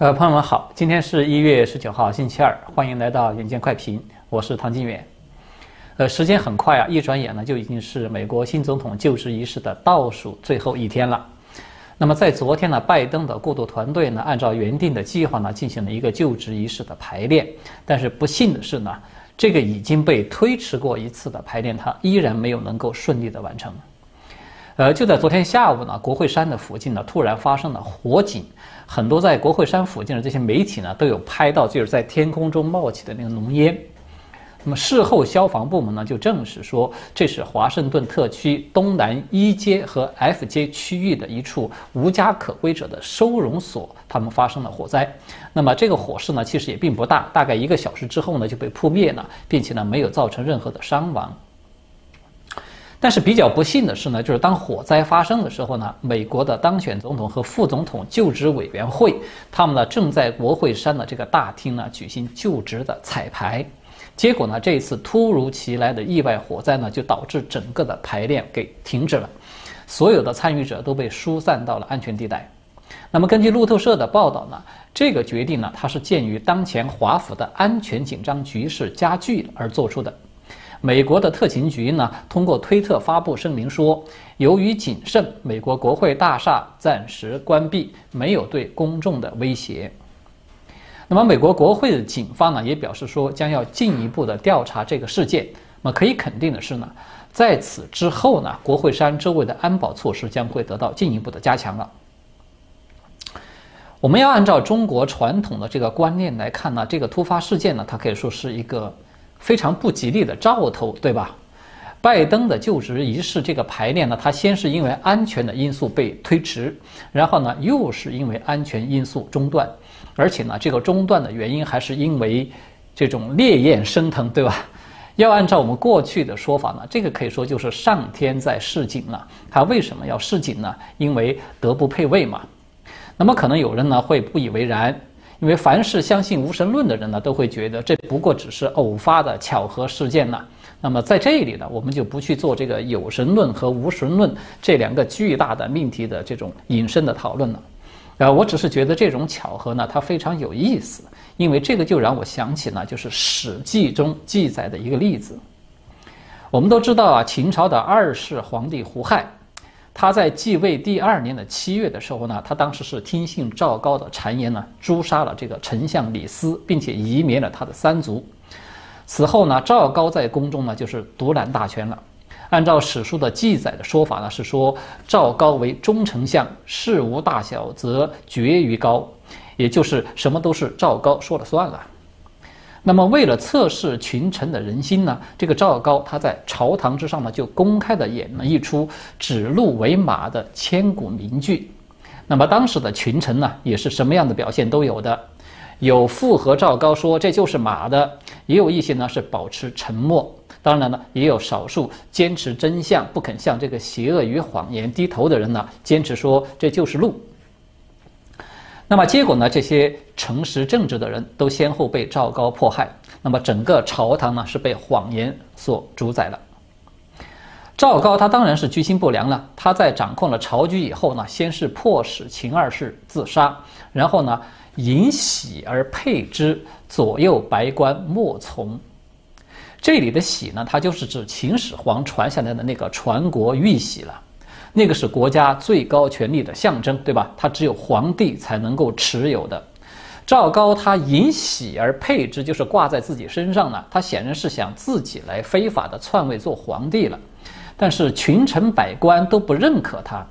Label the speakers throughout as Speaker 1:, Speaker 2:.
Speaker 1: 呃，朋友们好，今天是一月十九号，星期二，欢迎来到远见快评，我是唐金远。呃，时间很快啊，一转眼呢，就已经是美国新总统就职仪式的倒数最后一天了。那么在昨天呢，拜登的过渡团队呢，按照原定的计划呢，进行了一个就职仪式的排练。但是不幸的是呢，这个已经被推迟过一次的排练，它依然没有能够顺利的完成。呃，就在昨天下午呢，国会山的附近呢，突然发生了火警。很多在国会山附近的这些媒体呢，都有拍到就是在天空中冒起的那个浓烟。那么事后，消防部门呢就证实说，这是华盛顿特区东南一街和 F 街区域的一处无家可归者的收容所，他们发生了火灾。那么这个火势呢，其实也并不大，大概一个小时之后呢就被扑灭了，并且呢没有造成任何的伤亡。但是比较不幸的是呢，就是当火灾发生的时候呢，美国的当选总统和副总统就职委员会，他们呢正在国会山的这个大厅呢举行就职的彩排，结果呢，这一次突如其来的意外火灾呢，就导致整个的排练给停止了，所有的参与者都被疏散到了安全地带。那么根据路透社的报道呢，这个决定呢，它是鉴于当前华府的安全紧张局势加剧而做出的。美国的特勤局呢，通过推特发布声明说，由于谨慎，美国国会大厦暂时关闭，没有对公众的威胁。那么，美国国会的警方呢，也表示说，将要进一步的调查这个事件。那么，可以肯定的是呢，在此之后呢，国会山周围的安保措施将会得到进一步的加强了。我们要按照中国传统的这个观念来看呢，这个突发事件呢，它可以说是一个。非常不吉利的兆头，对吧？拜登的就职仪式这个排练呢，他先是因为安全的因素被推迟，然后呢又是因为安全因素中断，而且呢这个中断的原因还是因为这种烈焰升腾，对吧？要按照我们过去的说法呢，这个可以说就是上天在示警了。他为什么要示警呢？因为德不配位嘛。那么可能有人呢会不以为然。因为凡是相信无神论的人呢，都会觉得这不过只是偶发的巧合事件呢。那么在这里呢，我们就不去做这个有神论和无神论这两个巨大的命题的这种引申的讨论了。呃，我只是觉得这种巧合呢，它非常有意思，因为这个就让我想起呢，就是《史记》中记载的一个例子。我们都知道啊，秦朝的二世皇帝胡亥。他在继位第二年的七月的时候呢，他当时是听信赵高的谗言呢，诛杀了这个丞相李斯，并且夷灭了他的三族。此后呢，赵高在宫中呢就是独揽大权了。按照史书的记载的说法呢，是说赵高为中丞相，事无大小则决于高，也就是什么都是赵高说了算了。那么，为了测试群臣的人心呢，这个赵高他在朝堂之上呢，就公开的演了一出指鹿为马的千古名句。那么当时的群臣呢，也是什么样的表现都有的，有附和赵高说这就是马的，也有一些呢是保持沉默。当然呢，也有少数坚持真相、不肯向这个邪恶与谎言低头的人呢，坚持说这就是鹿。那么结果呢？这些诚实正直的人都先后被赵高迫害。那么整个朝堂呢是被谎言所主宰了。赵高他当然是居心不良了。他在掌控了朝局以后呢，先是迫使秦二世自杀，然后呢引喜而配之，左右白官莫从。这里的喜呢，它就是指秦始皇传下来的那个传国玉玺了。那个是国家最高权力的象征，对吧？它只有皇帝才能够持有的。赵高他引喜而配之，就是挂在自己身上呢。他显然是想自己来非法的篡位做皇帝了。但是群臣百官都不认可他，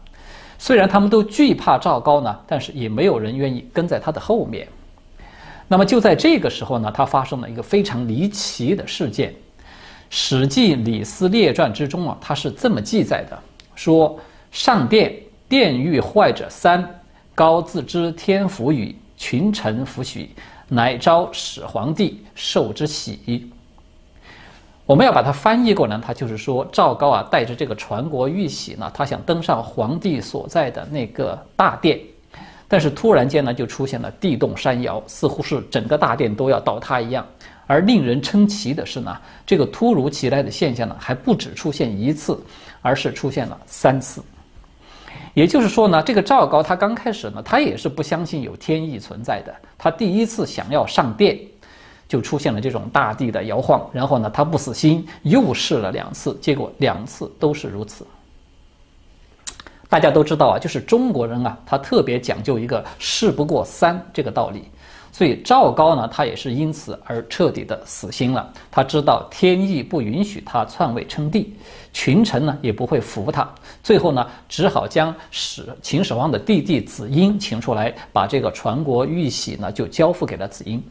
Speaker 1: 虽然他们都惧怕赵高呢，但是也没有人愿意跟在他的后面。那么就在这个时候呢，他发生了一个非常离奇的事件。《史记·李斯列传》之中啊，他是这么记载的，说。上殿，殿欲坏者三。高自知天福与群臣福许，乃召始皇帝受之喜。我们要把它翻译过来，他就是说赵高啊，带着这个传国玉玺呢，他想登上皇帝所在的那个大殿，但是突然间呢，就出现了地动山摇，似乎是整个大殿都要倒塌一样。而令人称奇的是呢，这个突如其来的现象呢，还不止出现一次，而是出现了三次。也就是说呢，这个赵高他刚开始呢，他也是不相信有天意存在的。他第一次想要上殿，就出现了这种大地的摇晃。然后呢，他不死心，又试了两次，结果两次都是如此。大家都知道啊，就是中国人啊，他特别讲究一个“事不过三”这个道理。所以赵高呢，他也是因此而彻底的死心了。他知道天意不允许他篡位称帝，群臣呢也不会服他。最后呢，只好将始秦始皇的弟弟子婴请出来，把这个传国玉玺呢就交付给了子婴。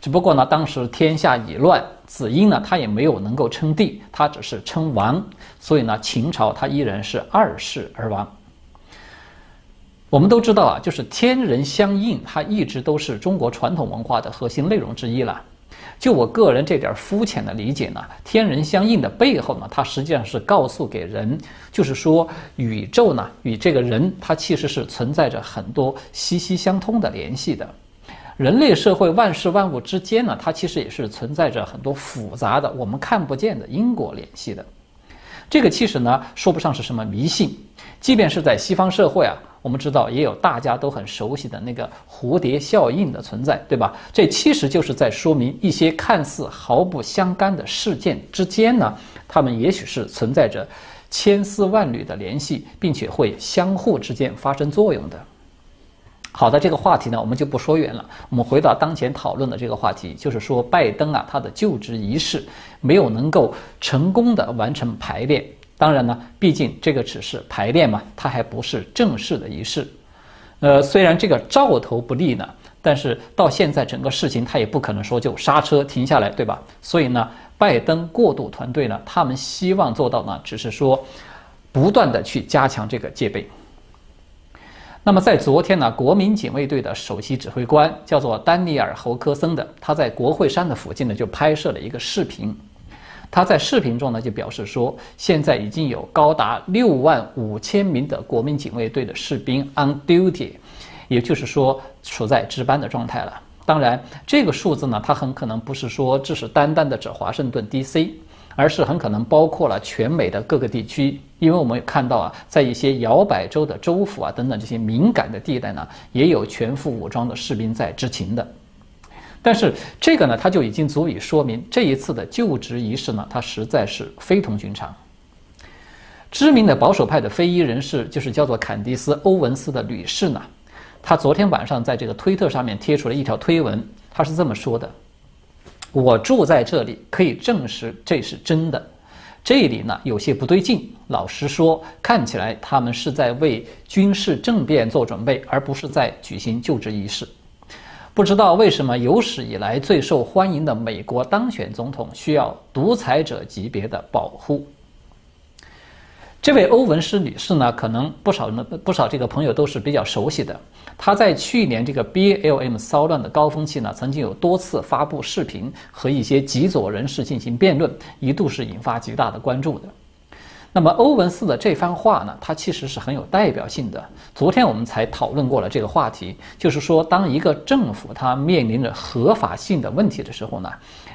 Speaker 1: 只不过呢，当时天下已乱，子婴呢他也没有能够称帝，他只是称王。所以呢，秦朝他依然是二世而亡。我们都知道啊，就是天人相应，它一直都是中国传统文化的核心内容之一了。就我个人这点肤浅的理解呢，天人相应的背后呢，它实际上是告诉给人，就是说宇宙呢与这个人，它其实是存在着很多息息相通的联系的。人类社会万事万物之间呢，它其实也是存在着很多复杂的我们看不见的因果联系的。这个其实呢，说不上是什么迷信，即便是在西方社会啊。我们知道，也有大家都很熟悉的那个蝴蝶效应的存在，对吧？这其实就是在说明一些看似毫不相干的事件之间呢，它们也许是存在着千丝万缕的联系，并且会相互之间发生作用的。好的，这个话题呢，我们就不说远了。我们回到当前讨论的这个话题，就是说拜登啊，他的就职仪式没有能够成功的完成排练。当然呢，毕竟这个只是排练嘛，它还不是正式的仪式。呃，虽然这个兆头不利呢，但是到现在整个事情他也不可能说就刹车停下来，对吧？所以呢，拜登过渡团队呢，他们希望做到呢，只是说不断的去加强这个戒备。那么在昨天呢，国民警卫队的首席指挥官叫做丹尼尔·侯科森的，他在国会山的附近呢，就拍摄了一个视频。他在视频中呢就表示说，现在已经有高达六万五千名的国民警卫队的士兵 on duty，也就是说处在值班的状态了。当然，这个数字呢，它很可能不是说只是单单的指华盛顿 D.C，而是很可能包括了全美的各个地区，因为我们看到啊，在一些摇摆州的州府啊等等这些敏感的地带呢，也有全副武装的士兵在执勤的。但是这个呢，它就已经足以说明这一次的就职仪式呢，它实在是非同寻常。知名的保守派的非裔人士，就是叫做坎迪斯·欧文斯的女士呢，她昨天晚上在这个推特上面贴出了一条推文，她是这么说的：“我住在这里，可以证实这是真的。这里呢有些不对劲，老实说，看起来他们是在为军事政变做准备，而不是在举行就职仪式。”不知道为什么有史以来最受欢迎的美国当选总统需要独裁者级别的保护。这位欧文斯女士呢，可能不少呢不少这个朋友都是比较熟悉的。她在去年这个 BLM 骚乱的高峰期呢，曾经有多次发布视频和一些极左人士进行辩论，一度是引发极大的关注的。那么欧文斯的这番话呢，它其实是很有代表性的。昨天我们才讨论过了这个话题，就是说，当一个政府它面临着合法性的问题的时候呢，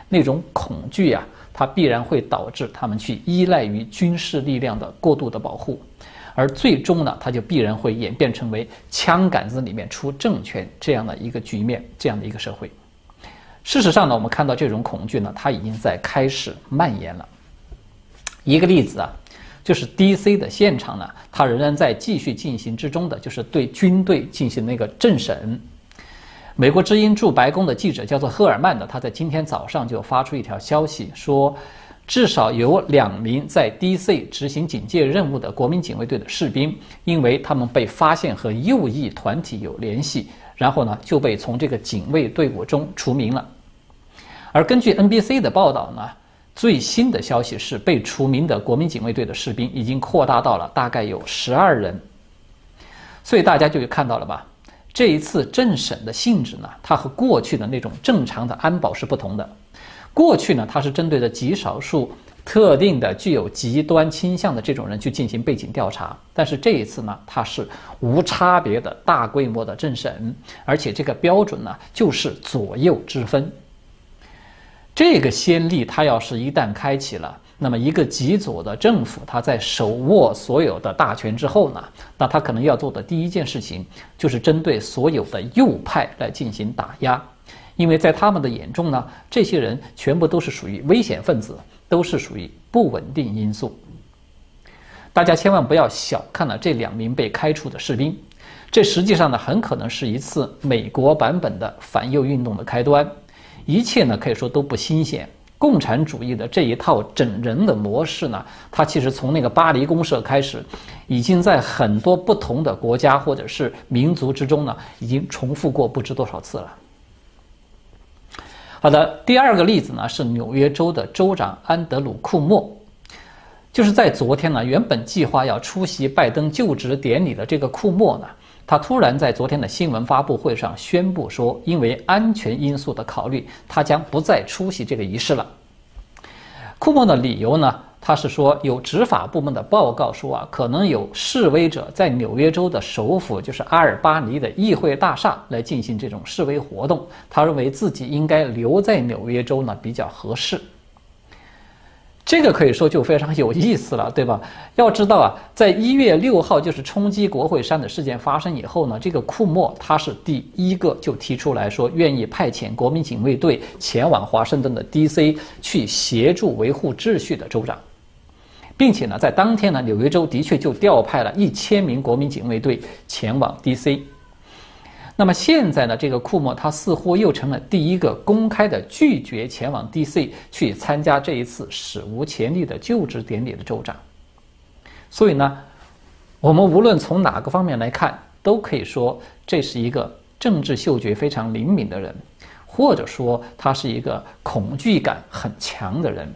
Speaker 1: 那种恐惧呀，它必然会导致他们去依赖于军事力量的过度的保护，而最终呢，它就必然会演变成为枪杆子里面出政权这样的一个局面，这样的一个社会。事实上呢，我们看到这种恐惧呢，它已经在开始蔓延了。一个例子啊。就是 D.C. 的现场呢，它仍然在继续进行之中的，就是对军队进行那个政审。美国之音驻白宫的记者叫做赫尔曼的，他在今天早上就发出一条消息，说至少有两名在 D.C. 执行警戒任务的国民警卫队的士兵，因为他们被发现和右翼团体有联系，然后呢就被从这个警卫队伍中除名了。而根据 N.B.C. 的报道呢。最新的消息是，被除名的国民警卫队的士兵已经扩大到了大概有十二人。所以大家就看到了吧？这一次政审的性质呢，它和过去的那种正常的安保是不同的。过去呢，它是针对的极少数特定的具有极端倾向的这种人去进行背景调查，但是这一次呢，它是无差别的大规模的政审，而且这个标准呢，就是左右之分。这个先例，它要是一旦开启了，那么一个极左的政府，他在手握所有的大权之后呢，那他可能要做的第一件事情就是针对所有的右派来进行打压，因为在他们的眼中呢，这些人全部都是属于危险分子，都是属于不稳定因素。大家千万不要小看了这两名被开除的士兵，这实际上呢，很可能是一次美国版本的反右运动的开端。一切呢，可以说都不新鲜。共产主义的这一套整人的模式呢，它其实从那个巴黎公社开始，已经在很多不同的国家或者是民族之中呢，已经重复过不知多少次了。好的，第二个例子呢是纽约州的州长安德鲁·库莫，就是在昨天呢，原本计划要出席拜登就职典礼的这个库莫呢。他突然在昨天的新闻发布会上宣布说，因为安全因素的考虑，他将不再出席这个仪式了。库莫的理由呢？他是说有执法部门的报告说啊，可能有示威者在纽约州的首府，就是阿尔巴尼的议会大厦来进行这种示威活动。他认为自己应该留在纽约州呢，比较合适。这个可以说就非常有意思了，对吧？要知道啊，在一月六号就是冲击国会山的事件发生以后呢，这个库莫他是第一个就提出来说愿意派遣国民警卫队前往华盛顿的 D.C. 去协助维护秩序的州长，并且呢，在当天呢，纽约州的确就调派了一千名国民警卫队前往 D.C. 那么现在呢，这个库莫他似乎又成了第一个公开的拒绝前往 D.C. 去参加这一次史无前例的就职典礼的州长。所以呢，我们无论从哪个方面来看，都可以说这是一个政治嗅觉非常灵敏的人，或者说他是一个恐惧感很强的人。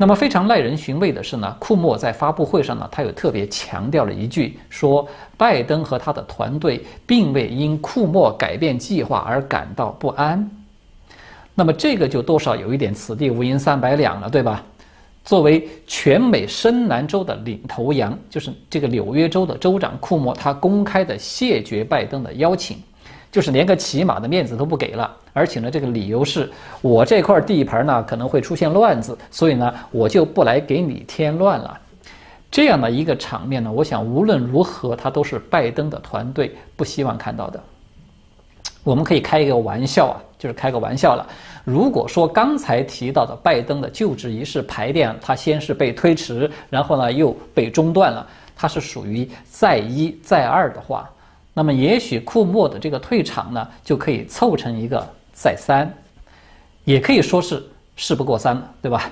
Speaker 1: 那么非常耐人寻味的是呢，库莫在发布会上呢，他又特别强调了一句，说拜登和他的团队并未因库莫改变计划而感到不安。那么这个就多少有一点此地无银三百两了，对吧？作为全美深南州的领头羊，就是这个纽约州的州长库莫，他公开的谢绝拜登的邀请。就是连个起码的面子都不给了，而且呢，这个理由是我这块地盘呢可能会出现乱子，所以呢，我就不来给你添乱了。这样的一个场面呢，我想无论如何，他都是拜登的团队不希望看到的。我们可以开一个玩笑啊，就是开个玩笑了。如果说刚才提到的拜登的就职仪式排练，他先是被推迟，然后呢又被中断了，他是属于再一再二的话。那么，也许库莫的这个退场呢，就可以凑成一个再三，也可以说是事不过三了，对吧？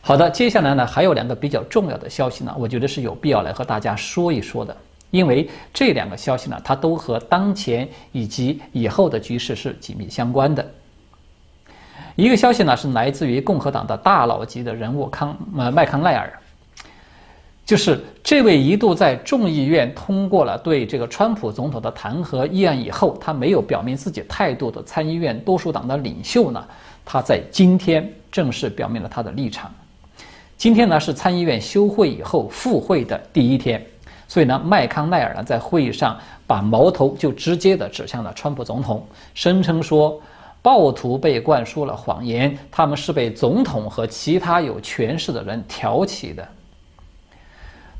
Speaker 1: 好的，接下来呢，还有两个比较重要的消息呢，我觉得是有必要来和大家说一说的，因为这两个消息呢，它都和当前以及以后的局势是紧密相关的。一个消息呢，是来自于共和党的大佬级的人物康呃麦康奈尔。就是这位一度在众议院通过了对这个川普总统的弹劾议案以后，他没有表明自己态度的参议院多数党的领袖呢，他在今天正式表明了他的立场。今天呢是参议院休会以后复会的第一天，所以呢麦康奈尔呢在会议上把矛头就直接的指向了川普总统，声称说暴徒被灌输了谎言，他们是被总统和其他有权势的人挑起的。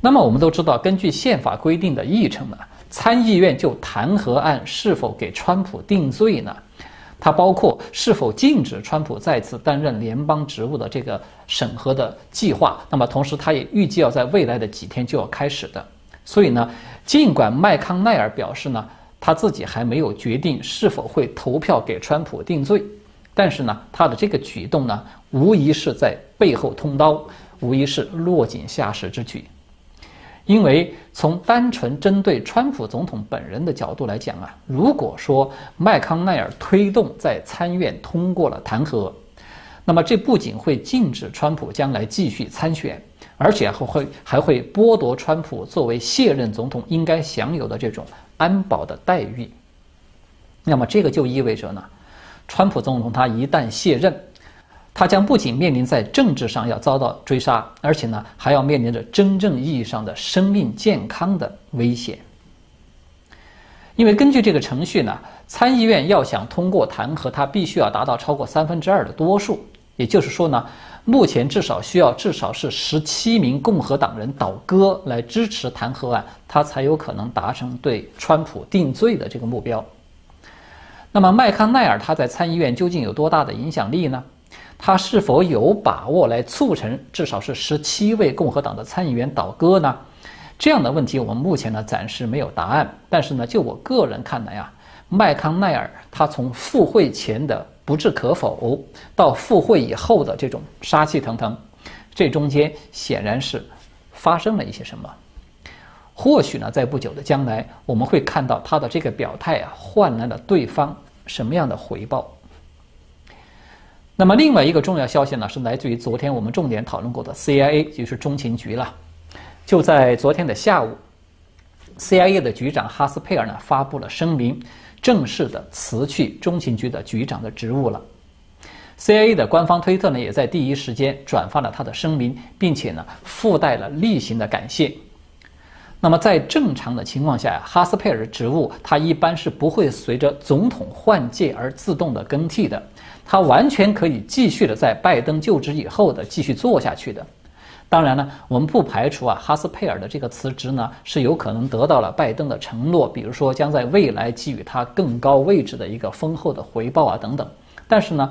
Speaker 1: 那么我们都知道，根据宪法规定的议程呢，参议院就弹劾案是否给川普定罪呢？它包括是否禁止川普再次担任联邦职务的这个审核的计划。那么同时，他也预计要在未来的几天就要开始的。所以呢，尽管麦康奈尔表示呢，他自己还没有决定是否会投票给川普定罪，但是呢，他的这个举动呢，无疑是在背后通刀，无疑是落井下石之举。因为从单纯针对川普总统本人的角度来讲啊，如果说麦康奈尔推动在参院通过了弹劾，那么这不仅会禁止川普将来继续参选，而且还会还会剥夺川普作为卸任总统应该享有的这种安保的待遇。那么这个就意味着呢，川普总统他一旦卸任。他将不仅面临在政治上要遭到追杀，而且呢还要面临着真正意义上的生命健康的危险。因为根据这个程序呢，参议院要想通过弹劾，他必须要达到超过三分之二的多数。也就是说呢，目前至少需要至少是十七名共和党人倒戈来支持弹劾案，他才有可能达成对川普定罪的这个目标。那么麦康奈尔他在参议院究竟有多大的影响力呢？他是否有把握来促成至少是十七位共和党的参议员倒戈呢？这样的问题我们目前呢暂时没有答案。但是呢，就我个人看来啊，麦康奈尔他从赴会前的。不置可否，到赴会以后的这种杀气腾腾，这中间显然是发生了一些什么。或许呢，在不久的将来，我们会看到他的这个表态啊，换来了对方什么样的回报。那么，另外一个重要消息呢，是来自于昨天我们重点讨论过的 CIA，就是中情局了。就在昨天的下午，CIA 的局长哈斯佩尔呢发布了声明。正式的辞去中情局的局长的职务了。CIA 的官方推特呢，也在第一时间转发了他的声明，并且呢附带了例行的感谢。那么在正常的情况下，哈斯佩尔的职务他一般是不会随着总统换届而自动的更替的，他完全可以继续的在拜登就职以后的继续做下去的。当然呢，我们不排除啊，哈斯佩尔的这个辞职呢，是有可能得到了拜登的承诺，比如说将在未来给予他更高位置的一个丰厚的回报啊等等。但是呢，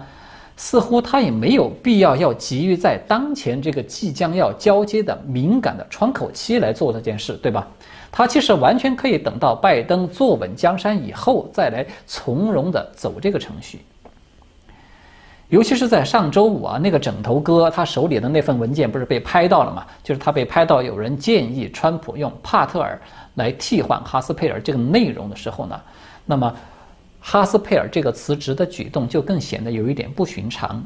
Speaker 1: 似乎他也没有必要要急于在当前这个即将要交接的敏感的窗口期来做这件事，对吧？他其实完全可以等到拜登坐稳江山以后再来从容的走这个程序。尤其是在上周五啊，那个枕头哥他手里的那份文件不是被拍到了吗？就是他被拍到有人建议川普用帕特尔来替换哈斯佩尔这个内容的时候呢，那么哈斯佩尔这个辞职的举动就更显得有一点不寻常。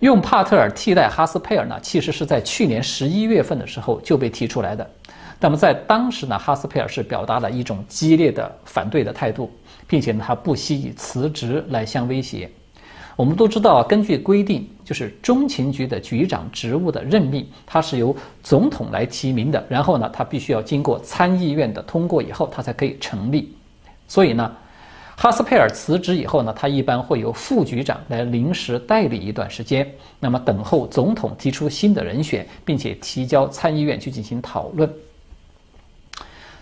Speaker 1: 用帕特尔替代哈斯佩尔呢，其实是在去年十一月份的时候就被提出来的。那么在当时呢，哈斯佩尔是表达了一种激烈的反对的态度，并且呢，他不惜以辞职来相威胁。我们都知道，根据规定，就是中情局的局长职务的任命，它是由总统来提名的。然后呢，他必须要经过参议院的通过以后，他才可以成立。所以呢，哈斯佩尔辞职以后呢，他一般会由副局长来临时代理一段时间，那么等候总统提出新的人选，并且提交参议院去进行讨论。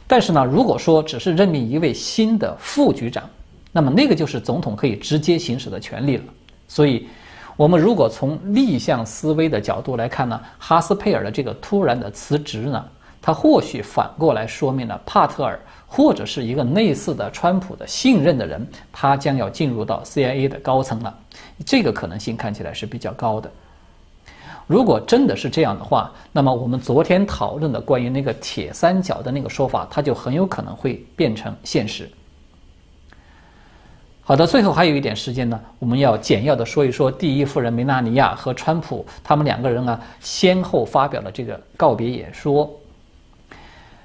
Speaker 1: 但是呢，如果说只是任命一位新的副局长，那么那个就是总统可以直接行使的权利了。所以，我们如果从逆向思维的角度来看呢，哈斯佩尔的这个突然的辞职呢，他或许反过来说明了帕特尔或者是一个类似的川普的信任的人，他将要进入到 CIA 的高层了。这个可能性看起来是比较高的。如果真的是这样的话，那么我们昨天讨论的关于那个铁三角的那个说法，它就很有可能会变成现实。好的，最后还有一点时间呢，我们要简要的说一说第一夫人梅拉尼亚和川普他们两个人啊，先后发表了这个告别演说。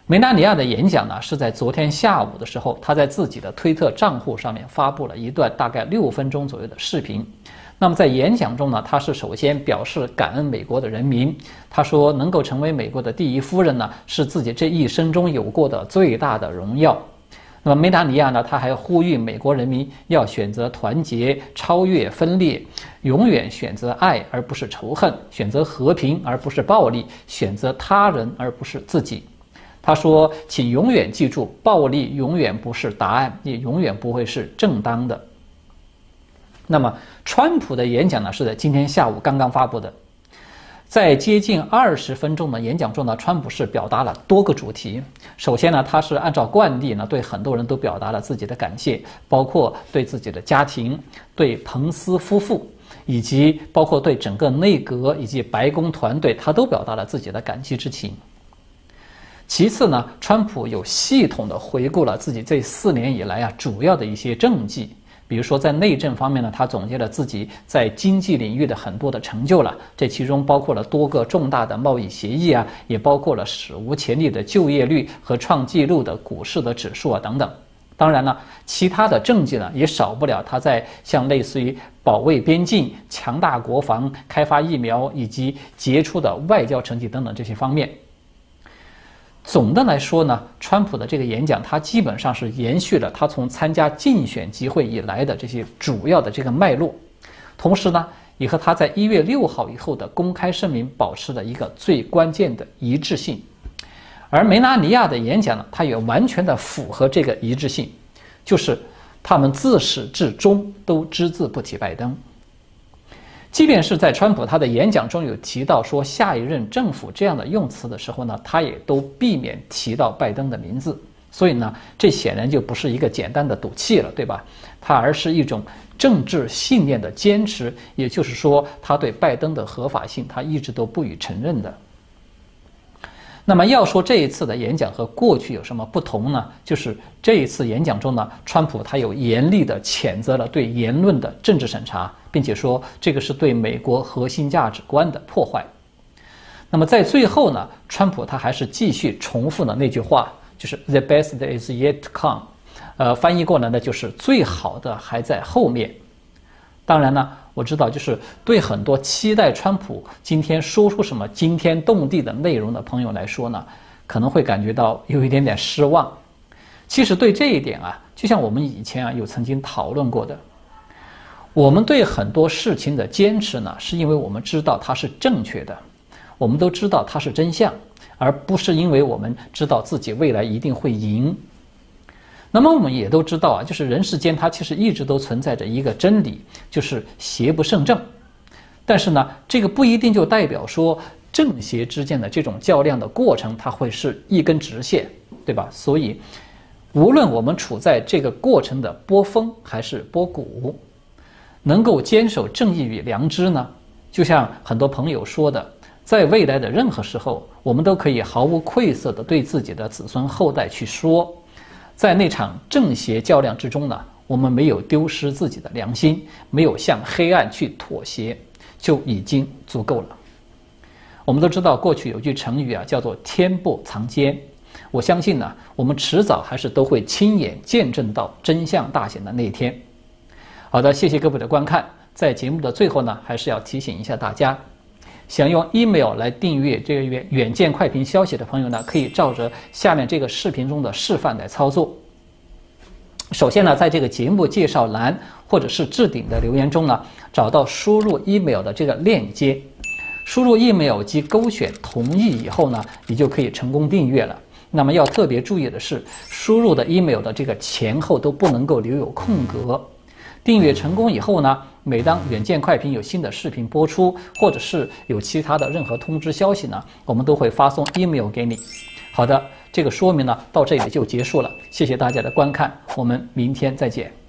Speaker 1: 梅拉尼亚的演讲呢，是在昨天下午的时候，他在自己的推特账户上面发布了一段大概六分钟左右的视频。那么在演讲中呢，他是首先表示感恩美国的人民，他说能够成为美国的第一夫人呢，是自己这一生中有过的最大的荣耀。那么梅达尼亚呢？他还呼吁美国人民要选择团结，超越分裂，永远选择爱而不是仇恨，选择和平而不是暴力，选择他人而不是自己。他说：“请永远记住，暴力永远不是答案，也永远不会是正当的。”那么，川普的演讲呢？是在今天下午刚刚发布的。在接近二十分钟的演讲中呢，川普是表达了多个主题。首先呢，他是按照惯例呢，对很多人都表达了自己的感谢，包括对自己的家庭、对彭斯夫妇，以及包括对整个内阁以及白宫团队，他都表达了自己的感激之情。其次呢，川普有系统的回顾了自己这四年以来啊主要的一些政绩。比如说，在内政方面呢，他总结了自己在经济领域的很多的成就了，这其中包括了多个重大的贸易协议啊，也包括了史无前例的就业率和创纪录的股市的指数啊等等。当然了，其他的政绩呢，也少不了他在像类似于保卫边境、强大国防、开发疫苗以及杰出的外交成绩等等这些方面。总的来说呢，川普的这个演讲，他基本上是延续了他从参加竞选集会以来的这些主要的这个脉络，同时呢，也和他在一月六号以后的公开声明保持了一个最关键的一致性。而梅拉尼亚的演讲呢，它也完全的符合这个一致性，就是他们自始至终都只字不提拜登。即便是在川普他的演讲中有提到说下一任政府这样的用词的时候呢，他也都避免提到拜登的名字。所以呢，这显然就不是一个简单的赌气了，对吧？他而是一种政治信念的坚持，也就是说，他对拜登的合法性，他一直都不予承认的。那么要说这一次的演讲和过去有什么不同呢？就是这一次演讲中呢，川普他有严厉的谴责了对言论的政治审查，并且说这个是对美国核心价值观的破坏。那么在最后呢，川普他还是继续重复了那句话，就是 “The best is yet to come”，呃，翻译过来呢就是最好的还在后面。当然呢。我知道，就是对很多期待川普今天说出什么惊天动地的内容的朋友来说呢，可能会感觉到有一点点失望。其实对这一点啊，就像我们以前啊有曾经讨论过的，我们对很多事情的坚持呢，是因为我们知道它是正确的，我们都知道它是真相，而不是因为我们知道自己未来一定会赢。那么我们也都知道啊，就是人世间它其实一直都存在着一个真理，就是邪不胜正。但是呢，这个不一定就代表说正邪之间的这种较量的过程，它会是一根直线，对吧？所以，无论我们处在这个过程的波峰还是波谷，能够坚守正义与良知呢，就像很多朋友说的，在未来的任何时候，我们都可以毫无愧色地对自己的子孙后代去说。在那场正邪较量之中呢，我们没有丢失自己的良心，没有向黑暗去妥协，就已经足够了。我们都知道，过去有句成语啊，叫做“天不藏奸”。我相信呢，我们迟早还是都会亲眼见证到真相大显的那一天。好的，谢谢各位的观看。在节目的最后呢，还是要提醒一下大家。想用 email 来订阅这个远远见快评消息的朋友呢，可以照着下面这个视频中的示范来操作。首先呢，在这个节目介绍栏或者是置顶的留言中呢，找到输入 email 的这个链接，输入 email 及勾选同意以后呢，你就可以成功订阅了。那么要特别注意的是，输入的 email 的这个前后都不能够留有空格。订阅成功以后呢，每当远见快评有新的视频播出，或者是有其他的任何通知消息呢，我们都会发送 email 给你。好的，这个说明呢到这里就结束了，谢谢大家的观看，我们明天再见。